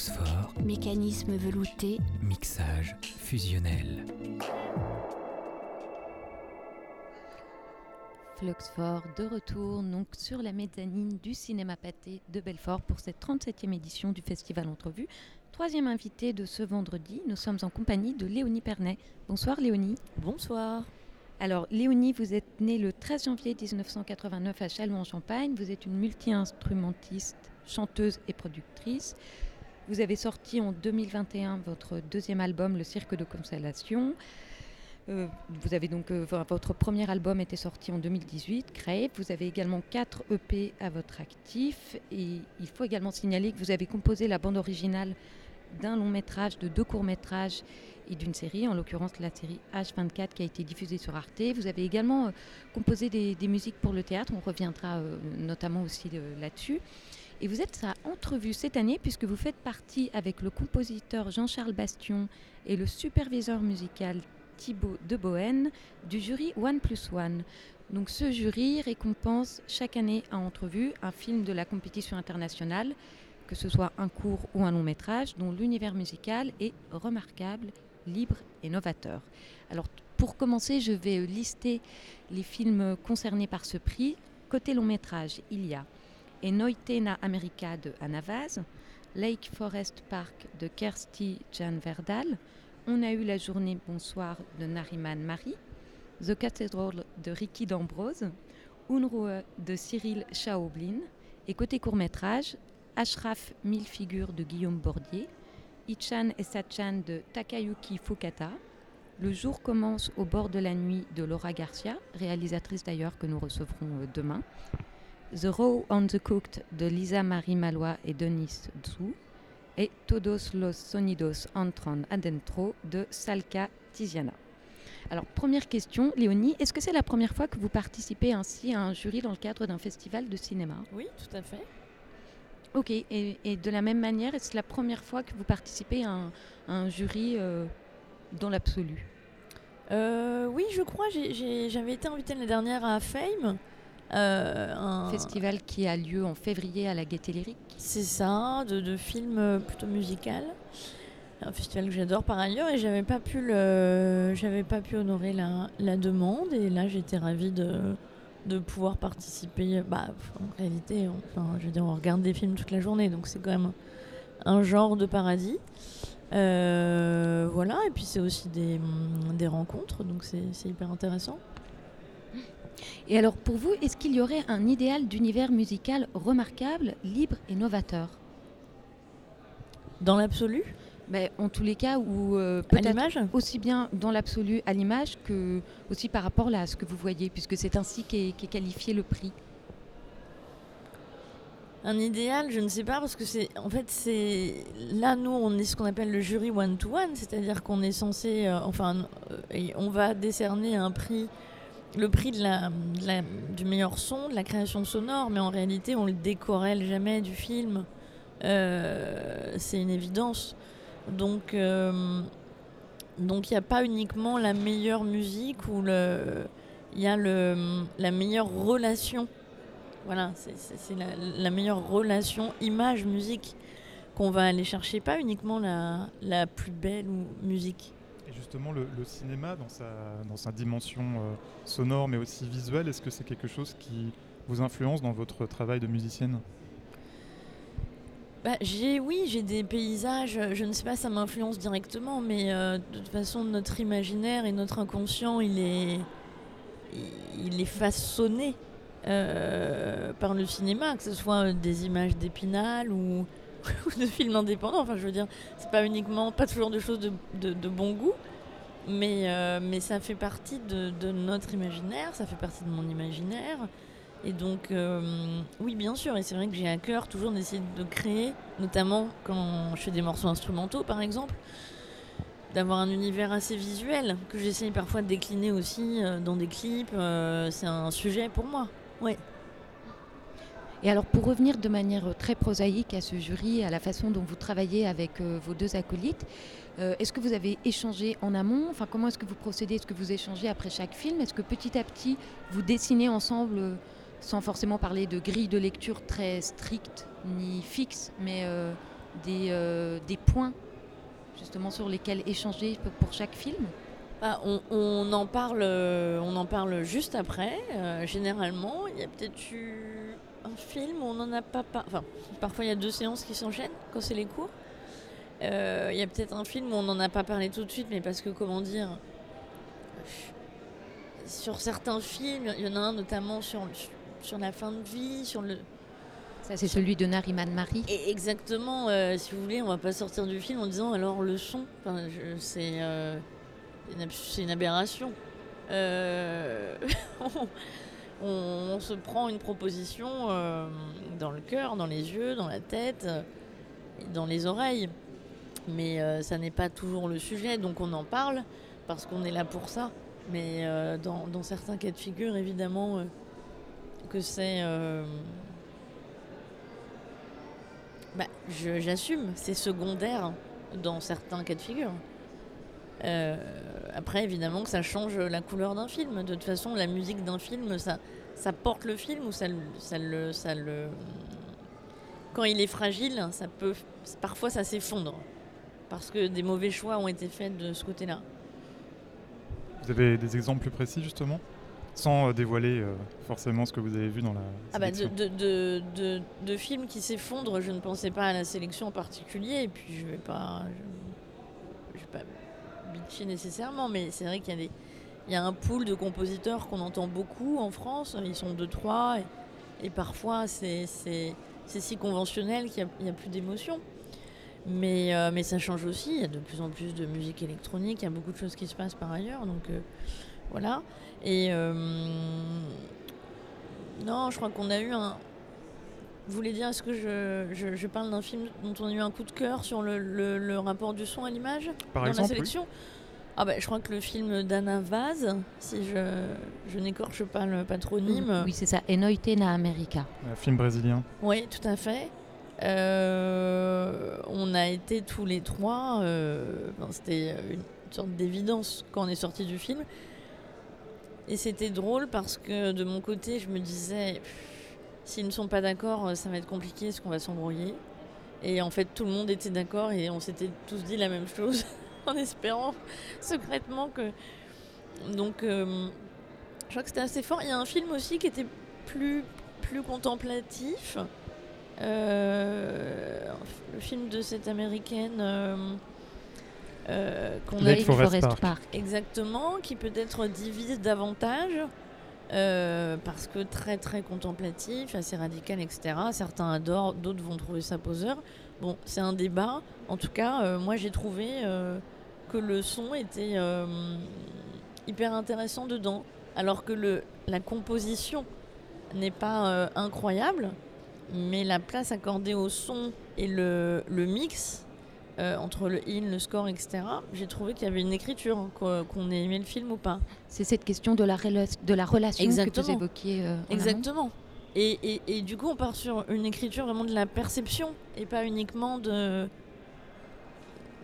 Fluxfort, Mécanisme velouté, mixage fusionnel. Fluxfort de retour donc sur la mezzanine du cinéma pâté de Belfort pour cette 37e édition du Festival Entrevue. Troisième invité de ce vendredi, nous sommes en compagnie de Léonie Pernet. Bonsoir Léonie. Bonsoir. Alors Léonie, vous êtes née le 13 janvier 1989 à Châlons-en-Champagne. Vous êtes une multi-instrumentiste, chanteuse et productrice. Vous avez sorti en 2021 votre deuxième album, Le Cirque de Constellation. Euh, vous avez donc euh, votre premier album était sorti en 2018, Crave. Vous avez également quatre EP à votre actif et il faut également signaler que vous avez composé la bande originale d'un long métrage, de deux courts métrages et d'une série, en l'occurrence la série H24 qui a été diffusée sur Arte. Vous avez également euh, composé des, musiques pour le théâtre, on reviendra notamment aussi là-dessus. Et vous êtes à Entrevue cette année puisque vous faites partie avec le compositeur Jean-Charles Bastion et le superviseur musical Thibaut de Bohène du jury One Plus One. Donc ce jury récompense chaque année à Entrevue un film de la compétition internationale, que ce soit un court ou un long métrage, dont l'univers musical est remarquable, libre et novateur. Alors pour commencer, je vais lister les films concernés par ce prix. Côté long métrage, il y a Enoitena America de Anna Vaz, Lake Forest Park de Kersti Jan Verdal, On a eu la journée Bonsoir de Nariman Marie, The Cathedral de Ricky D'Ambrose, Unruhe de Cyril Chaoblin, et côté court-métrage, Ashraf Mille figures de Guillaume Bordier, Ichan et Sachan de Takayuki Fukata, Le jour commence au bord de la nuit de Laura Garcia, réalisatrice d'ailleurs que nous recevrons demain, The Raw on the Cooked de Lisa Marie Malois et Denis Zhu, et Todos los Sonidos Entran Adentro de Salka Tiziana. Alors, première question, Léonie, est-ce que c'est la première fois que vous participez ainsi à un jury dans le cadre d'un festival de cinéma? Oui, tout à fait. Ok, et, et de la même manière, est-ce la première fois que vous participez à un, à un jury euh, dans l'absolu? Euh, Oui, je crois. J'avais été invitée l'année dernière à Fame. Euh, un festival qui a lieu en février à la Gaîté Lyrique. C'est ça, de, de films plutôt musical. Un festival que j'adore par ailleurs et j'avais pas pu le, j'avais pas pu honorer la, la demande et là j'étais ravie de, de pouvoir participer. Bah, en réalité, enfin, je veux dire, on regarde des films toute la journée, donc c'est quand même un genre de paradis. Euh, voilà, et puis c'est aussi des, des, rencontres, donc c'est hyper intéressant. Et alors pour vous, est-ce qu'il y aurait un idéal d'univers musical remarquable, libre et novateur? Dans l'absolu? Mais en tous les cas, ou euh, peut-être aussi bien dans l'absolu à l'image que aussi par rapport là, à ce que vous voyez, puisque c'est ainsi qu'est qu qualifié le prix. Un idéal, je ne sais pas, parce que c'est en fait c'est là nous on est ce qu'on appelle le jury one to one, c'est-à-dire qu'on est censé, euh, enfin, euh, on va décerner un prix, le prix du meilleur son, de la création sonore, mais en réalité on le décorelle jamais du film. Euh, c'est une évidence. Donc, euh, donc il n'y a pas uniquement la meilleure musique ou il y a la meilleure relation. Voilà, c'est la, meilleure relation image-musique qu'on va aller chercher, pas uniquement la plus belle musique. Et justement, le, cinéma, dans sa, dimension euh, sonore mais aussi visuelle, est-ce que c'est quelque chose qui vous influence dans votre travail de musicienne? Bah, j'ai oui, j'ai des paysages. Je ne sais pas, ça m'influence directement, mais euh, de toute façon, notre imaginaire et notre inconscient, il est, façonné euh, par le cinéma, que ce soit des images d'Épinal ou, ou, de films indépendants. Enfin, je veux dire, c'est pas uniquement, pas toujours de choses de, de, bon goût, mais euh, mais ça fait partie de, de notre imaginaire, ça fait partie de mon imaginaire. Et donc, euh, oui, bien sûr, et c'est vrai que j'ai à cœur toujours d'essayer de créer, notamment quand je fais des morceaux instrumentaux, par exemple, d'avoir un univers assez visuel, que j'essaye parfois de décliner aussi euh, dans des clips. C'est un sujet pour moi. Ouais. Et alors, pour revenir de manière très prosaïque à ce jury, à la façon dont vous travaillez avec euh, vos deux acolytes, euh, est-ce que vous avez échangé en amont? Enfin, comment est-ce que vous procédez? Est-ce que vous échangez après chaque film? Est-ce que petit à petit, vous dessinez ensemble sans forcément parler de grille de lecture très stricte ni fixe, mais euh, des, euh, des points justement sur lesquels échanger pour chaque film? Ah, on, en parle, euh, on en parle juste après. Euh, généralement, il y a peut-être eu un film où on n'en a pas, pas. Enfin, parfois il y a deux séances qui s'enchaînent quand c'est les cours. Euh, il y a peut-être un film où on n'en a pas parlé tout de suite, mais parce que comment dire, sur certains films, il y en a un notamment sur sur la fin de vie, sur le. Ça, c'est celui de Nariman Marie. Et exactement. si vous voulez, on va pas sortir du film en disant alors le son. Enfin, c'est c'est une aberration. Euh, on, se prend une proposition euh, dans le cœur, dans les yeux, dans la tête, dans les oreilles. Mais euh, ça n'est pas toujours le sujet, donc on en parle parce qu'on est là pour ça. Mais dans, dans, certains cas de figure, évidemment, que c'est... Bah, J'assume, c'est secondaire dans certains cas de figure. Euh, après, évidemment, que ça change la couleur d'un film. De toute façon, la musique d'un film, ça, ça porte le film ou ça, ça, le, ça le. Quand il est fragile, ça peut, parfois ça s'effondre. Parce que des mauvais choix ont été faits de ce côté-là. Vous avez des exemples plus précis, justement? Sans euh, dévoiler euh, forcément ce que vous avez vu dans la ah bah de, de, de, de, films qui s'effondrent, je ne pensais pas à la sélection en particulier, et puis je vais pas, je, je vais pas bitchy nécessairement, mais c'est vrai qu'il y a un pool de compositeurs qu'on entend beaucoup en France. Ils sont deux, trois, et, parfois c'est si conventionnel qu'il n'y a, plus d'émotion. Mais, euh, mais ça change aussi. Il y a de plus en plus de musique électronique. Il y a beaucoup de choses qui se passent par ailleurs. Donc euh, voilà. Et euh, non, je crois qu'on a eu un. Vous voulez dire, est-ce que je, je, parle d'un film dont on a eu un coup de cœur sur le, le, rapport du son à l'image dans la sélection? Ah bah, Je crois que le film d'Anna Vaz, si je, je n'écorche pas le patronyme. Oui, c'est ça, Enoite na America. Un film brésilien. Oui, tout à fait. Euh, on a été tous les trois, euh, c'était une sorte d'évidence quand on est sorti du film. Et c'était drôle parce que de mon côté, je me disais S'ils ne sont pas d'accord, euh, ça va être compliqué, est-ce qu'on va s'embrouiller? Et en fait, tout le monde était d'accord et on s'était tous dit la même chose, en espérant secrètement que. Donc, euh, je crois que c'était assez fort. Il y a un film aussi qui était plus, plus contemplatif. Euh, le film de cette américaine. qu'on a Forest, Forest Park. Exactement, qui peut-être divise davantage. Euh, parce que très très contemplatif, assez radical, etc. Certains adorent, d'autres vont trouver ça poseur. Bon, c'est un débat. En tout cas, euh, moi j'ai trouvé euh, que le son était hyper intéressant dedans, alors que la composition n'est pas incroyable, mais la place accordée au son et le mix euh, entre le in, le score, etc., j'ai trouvé qu'il y avait une écriture, hein, qu'on ait aimé le film ou pas. C'est cette question de la, de la relation que vous évoquiez. Euh, Exactement. Et, et, du coup, on part sur une écriture vraiment de la perception et pas uniquement de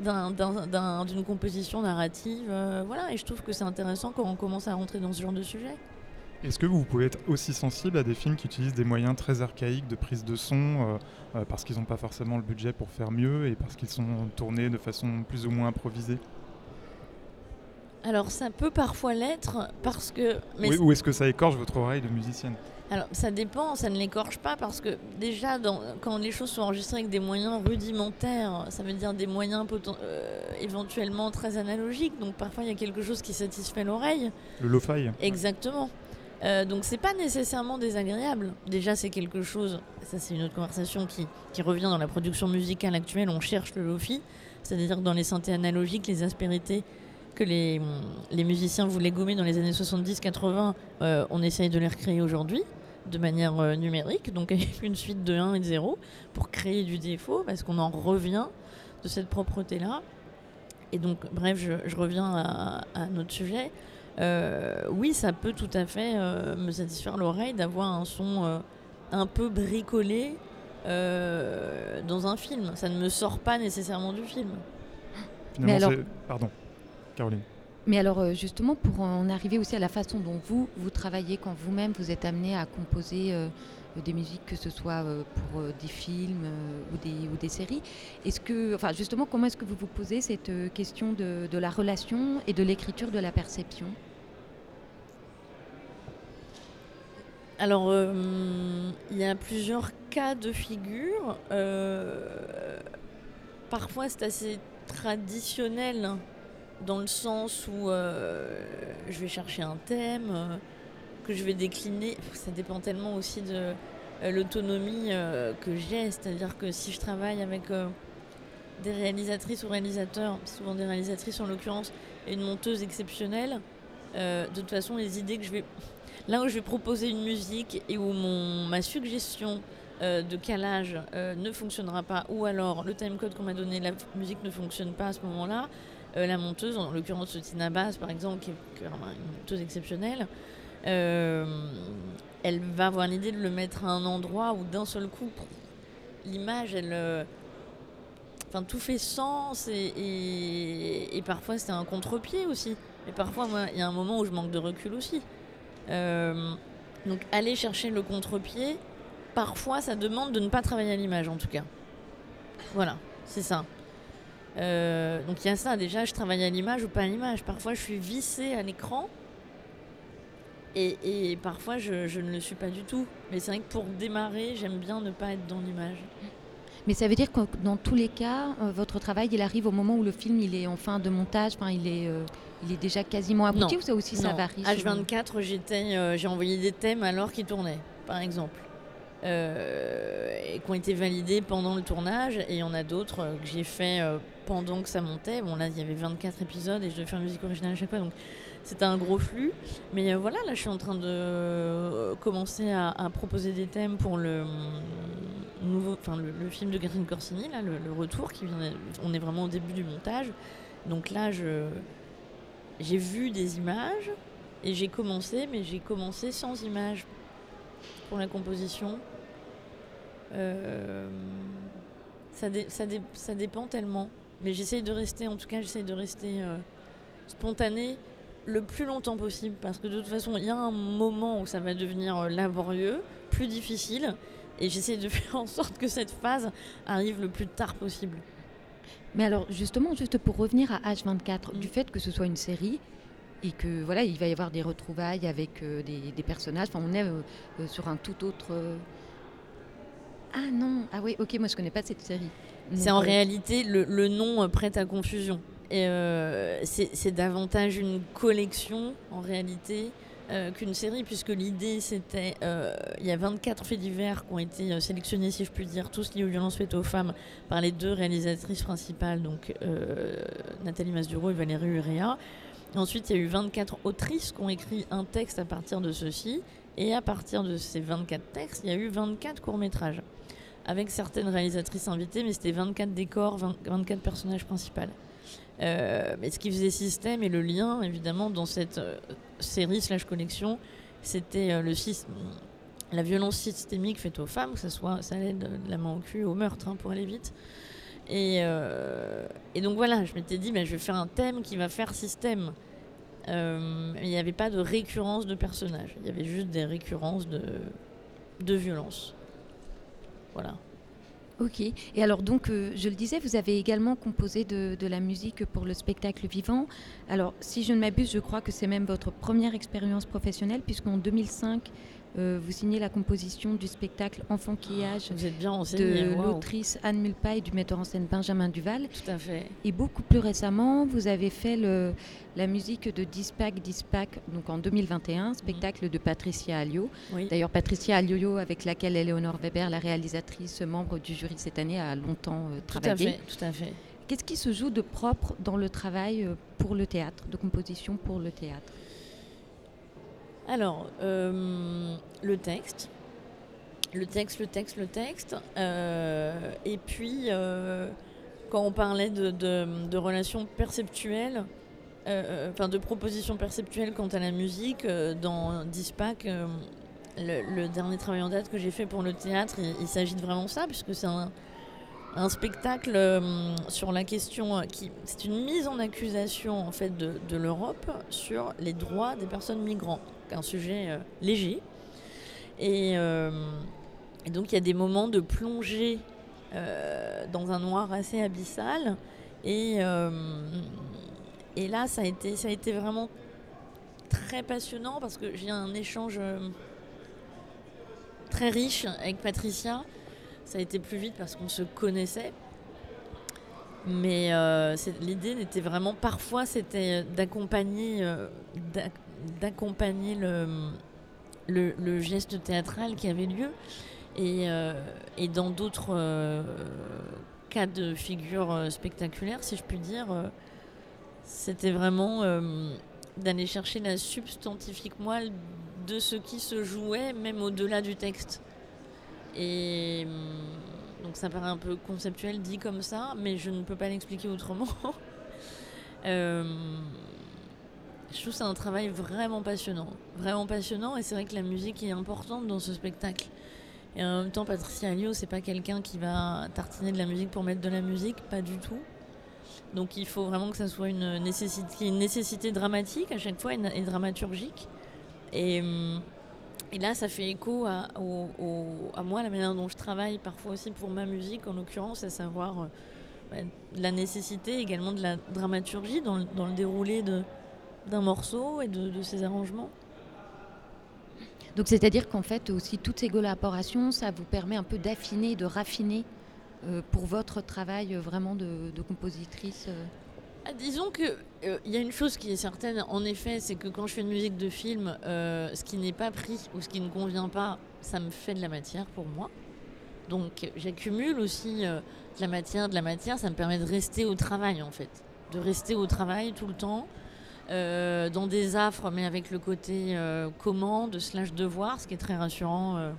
d'une composition narrative. Euh, voilà, et je trouve que c'est intéressant quand on commence à rentrer dans ce genre de sujet. Est-ce que vous pouvez être aussi sensible à des films qui utilisent des moyens très archaïques de prise de son euh, euh, parce qu'ils n'ont pas forcément le budget pour faire mieux et parce qu'ils sont tournés de façon plus ou moins improvisée? Alors ça peut parfois l'être parce que... oui, ou est-ce que ça écorche votre oreille de musicienne? Alors ça dépend, ça ne l'écorche pas parce que déjà dans, quand les choses sont enregistrées avec des moyens rudimentaires, ça veut dire des moyens euh, éventuellement très analogiques, donc parfois il y a quelque chose qui satisfait l'oreille. Le lo-fi Exactement. Euh, donc c'est pas nécessairement désagréable. Déjà c'est quelque chose, ça c'est une autre conversation qui, revient dans la production musicale actuelle, on cherche le lofi, c'est-à-dire dans les synthés analogiques, les aspérités que les, musiciens voulaient gommer dans les années 70-80, euh, on essaye de les recréer aujourd'hui de manière euh, numérique, donc avec une suite de 1 et de 0, pour créer du défaut, parce qu'on en revient de cette propreté-là. Et donc, bref, je, je reviens à, à, notre sujet. Euh, oui, ça peut tout à fait euh, me satisfaire l'oreille d'avoir un son euh, un peu bricolé dans un film. Ça ne me sort pas nécessairement du film. Mais alors... Pardon, Caroline. Mais alors justement, pour en arriver aussi à la façon dont vous, vous travaillez quand vous-même vous êtes amené à composer des musiques, que ce soit pour des films ou, des, ou des séries. Est-ce que, enfin, justement, comment est-ce que vous vous posez cette question de, de la relation et de l'écriture de la perception? Alors, il y a plusieurs cas de figure. parfois, c'est assez traditionnel dans le sens où je vais chercher un thème que je vais décliner. Ça dépend tellement aussi de l'autonomie que j'ai. C'est-à-dire que si je travaille avec des réalisatrices ou réalisateurs, souvent des réalisatrices en l'occurrence, et une monteuse exceptionnelle, de toute façon, les idées que je vais Là où je vais proposer une musique et où ma suggestion euh, de calage euh, ne fonctionnera pas, ou alors le timecode qu'on m'a donné, la musique ne fonctionne pas à ce moment-là, euh, la monteuse, en l'occurrence Tina Bass par exemple, qui est, une monteuse exceptionnelle, elle va avoir l'idée de le mettre à un endroit où d'un seul coup, l'image, elle. Enfin, tout fait sens et, et parfois c'est un contre-pied aussi. Et parfois, il y a un moment où je manque de recul aussi. Euh, donc aller chercher le contre-pied, parfois ça demande de ne pas travailler à l'image en tout cas. Voilà, c'est ça. Euh, donc il y a ça déjà, je travaille à l'image ou pas à l'image. Parfois je suis vissée à l'écran et, parfois je, je, ne le suis pas du tout. Mais c'est vrai que pour démarrer, j'aime bien ne pas être dans l'image. Mais ça veut dire que dans tous les cas, euh, votre travail, il arrive au moment où le film il est en fin de montage, enfin, il est il est déjà quasiment abouti ou ça aussi ça varie H24, euh, j'ai envoyé des thèmes alors qu'ils tournaient, par exemple. Euh, et qui ont été validés pendant le tournage. Et il y en a d'autres euh, que j'ai fait pendant que ça montait. Bon, là, il y avait 24 épisodes et je devais faire une musique originale à chaque fois. Donc, c'était un gros flux. Mais voilà, là, je suis en train de commencer à, proposer des thèmes pour le mm, nouveau, le, film de Catherine Corsini, là, le, retour qui vient. On est vraiment au début du montage. Donc là, j'ai vu des images et j'ai commencé, mais j'ai commencé sans images pour la composition. Euh, ça, ça, ça, dépend tellement. Mais j'essaye de rester, en tout cas, j'essaye de rester euh, spontanée le plus longtemps possible parce que de toute façon, il y a un moment où ça va devenir euh, laborieux, plus difficile, et j'essaye de faire en sorte que cette phase arrive le plus tard possible. Mais alors justement, juste pour revenir à H24, du fait que ce soit une série et que voilà, il va y avoir des retrouvailles avec euh, des, personnages, enfin on est euh, euh, sur un tout autre. Ah non, ah oui, ok, moi je connais pas cette série. C'est en réalité le, le nom prête à confusion. Et c'est davantage une collection en réalité euh, qu'une série, puisque l'idée c'était. Euh, il y a 24 faits divers qui ont été euh, sélectionnés, si je puis dire, tous liés aux violences faites aux femmes, par les deux réalisatrices principales, donc Nathalie Masduro et Valérie Urea. Ensuite, il y a eu 24 autrices qui ont écrit un texte à partir de ceci, et à partir de ces 24 textes, il y a eu 24 courts-métrages, avec certaines réalisatrices invitées, mais c'était 24 décors, 24 personnages principaux. Euh, mais ce qui faisait système et le lien, évidemment, dans cette euh, série slash collection, c'était euh, la violence systémique faite aux femmes, que ce soit ça de, la main au cul au meurtre, hein, pour aller vite. Et, et, donc voilà, je m'étais dit, bah, je vais faire un thème qui va faire système. il n'y avait pas de récurrence de personnages, il y avait juste des récurrences de, de violence. Voilà. Ok. Et alors donc, euh, je le disais, vous avez également composé de, de, la musique pour le spectacle vivant. Alors, si je ne m'abuse, je crois que c'est même votre première expérience professionnelle, puisqu'en 2005, euh, vous signez la composition du spectacle Enfanquillage de l'autrice Anne Mulpa et du metteur en scène Benjamin Duval. Tout à fait. Et beaucoup plus récemment, vous avez fait le, la musique de Dispac Dispac, donc en 2021, spectacle de Patricia Alliot. D'ailleurs, Patricia Alliot, avec laquelle Eleonore Weber, la réalisatrice, membre du jury cette année, a longtemps euh, travaillé. Tout à fait, tout à fait. Qu'est-ce qui se joue de propre dans le travail euh, pour le théâtre, de composition pour le théâtre? Alors, euh, le texte. Le texte, le texte, le texte. Euh, et puis, euh, quand on parlait de, relations perceptuelles, enfin de propositions perceptuelles quant à la musique, dans Dispac, le, dernier travail en date que j'ai fait pour le théâtre, il, s'agit de vraiment ça, puisque c'est un, spectacle sur la question qui c'est une mise en accusation en fait de, de l'Europe sur les droits des personnes migrantes un sujet euh, léger. Et, euh, Et donc il y a des moments de plongée euh, dans un noir assez abyssal. Et, et là, ça a, été, ça a été vraiment très passionnant parce que j'ai un échange très riche avec Patricia. Ça a été plus vite parce qu'on se connaissait. Mais l'idée n'était vraiment parfois c'était d'accompagner d'ac- d'accompagner le, geste théâtral qui avait lieu et, euh, dans d'autres euh, cas de figure euh, spectaculaire si je puis dire c'était vraiment d'aller chercher la substantifique moelle de ce qui se jouait même au-delà du texte et donc ça paraît un peu conceptuel dit comme ça, mais je ne peux pas l'expliquer autrement. je trouve c'est un travail vraiment passionnant. Vraiment passionnant, et c'est vrai que la musique est importante dans ce spectacle. Et en même temps, Patricia Alliot, c'est pas quelqu'un qui va tartiner de la musique pour mettre de la musique, pas du tout. Donc il faut vraiment que ça soit une nécessité, dramatique à chaque fois et, dramaturgique. Et, hum, et là, ça fait écho à, au- à moi, la manière dont je travaille parfois aussi pour ma musique, en l'occurrence, à savoir euh, bah, la nécessité également de la dramaturgie dans le déroulé de- d'un morceau et de, de ses arrangements. Donc c'est-à-dire qu'en fait aussi toutes ces collaborations, ça vous permet un peu d'affiner, de raffiner euh, pour votre travail euh, vraiment de, de compositrice. euh. Ah, disons que euh, il y a une chose qui est certaine, en effet, c'est que quand je fais une musique de film, euh, ce qui n'est pas pris ou ce qui ne convient pas, ça me fait de la matière pour moi. Donc j'accumule aussi euh, de la matière, de la matière, ça me permet de rester au travail en fait, de rester au travail tout le temps, euh, dans des affres, mais avec le côté euh, commande slash devoir, ce qui est très rassurant euh,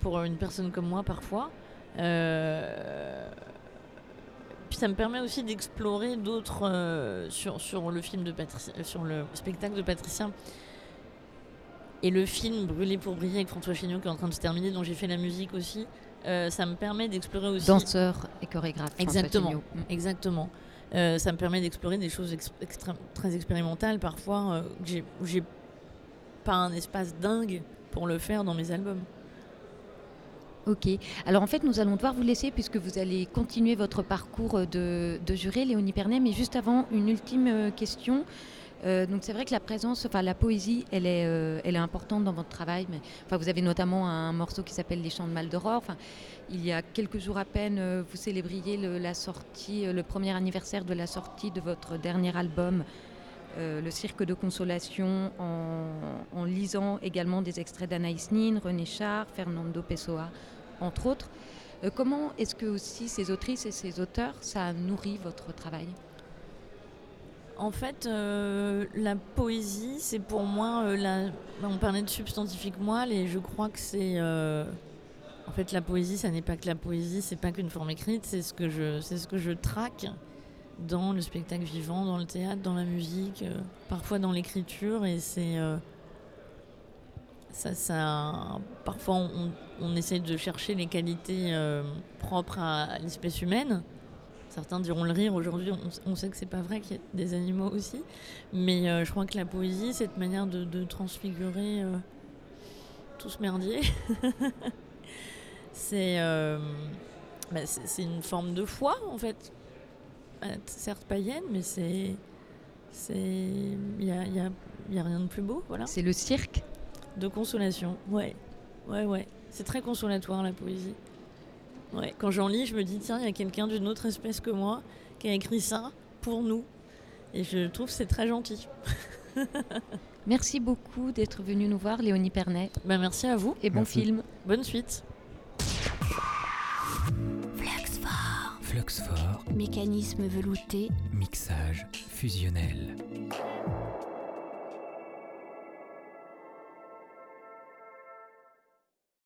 pour une personne comme moi parfois. Euh, puis ça me permet aussi d'explorer d'autres sur, sur le film de Patricia, euh, sur le spectacle de Patricia et le film Brûlé pour briller avec François Chéniaud qui est en train de se terminer, dont j'ai fait la musique aussi. Ça me permet d'explorer aussi. Danseur et chorégraphe. Exactement. Mm. Exactement. Euh, ça me permet d'explorer des choses très expérimentales parfois euh, où j'ai pas un espace dingue pour le faire dans mes albums. Ok. Alors en fait, nous allons devoir vous laisser puisque vous allez continuer votre parcours euh, de, de juré, Léonie Pernet. Mais juste avant, une ultime euh, question. Euh, donc c'est vrai que la présence, enfin la poésie, elle est, euh, elle est importante dans votre travail. Enfin, vous avez notamment un morceau qui s'appelle Les Chants de Maldoror. Enfin, il y a quelques jours à peine, euh, vous célébriez le, la sortie, le premier anniversaire de la sortie de votre dernier album. le cirque de consolation en, en lisant également des extraits d'Anaïs Nin, René Char, Fernando Pessoa, entre autres. Comment est-ce que aussi ces autrices et ces auteurs, ça nourrit votre travail? En fait, euh, la poésie, c'est pour moi, euh, la... on parlait de substantifique moelle et je crois que c'est... euh, En fait, la poésie, ça n'est pas que la poésie, c'est pas qu'une forme écrite, c'est ce, que je... c'est ce que je traque dans le spectacle vivant, dans le théâtre, dans la musique, parfois dans l'écriture et c'est... Ça, ça, parfois, on, on essaie de chercher les qualités propres à l'espèce humaine. Certains diront le rire. Aujourd'hui, on, on sait que c'est pas vrai qu'il y a des animaux aussi. Mais euh, je crois que la poésie, cette manière de, de transfigurer euh, tout ce merdier, c'est euh, bah, c'est une forme de foi, en fait. Certes païenne, mais c'est. c'est Il n'y a, y a- y a rien de plus beau, voilà. C'est le cirque? De consolation, ouais. Ouais, ouais. C'est très consolatoire la poésie. Ouais. Quand j'en lis, je me dis, tiens, il y a quelqu'un d'une autre espèce que moi qui a écrit ça pour nous. Et je trouve que c'est très gentil. Merci beaucoup d'être venu nous voir, Léonie Pernet, Ben, merci à vous. et bon Merci. film. Bonne suite. Fluxfort, Mécanisme velouté, mixage fusionnel.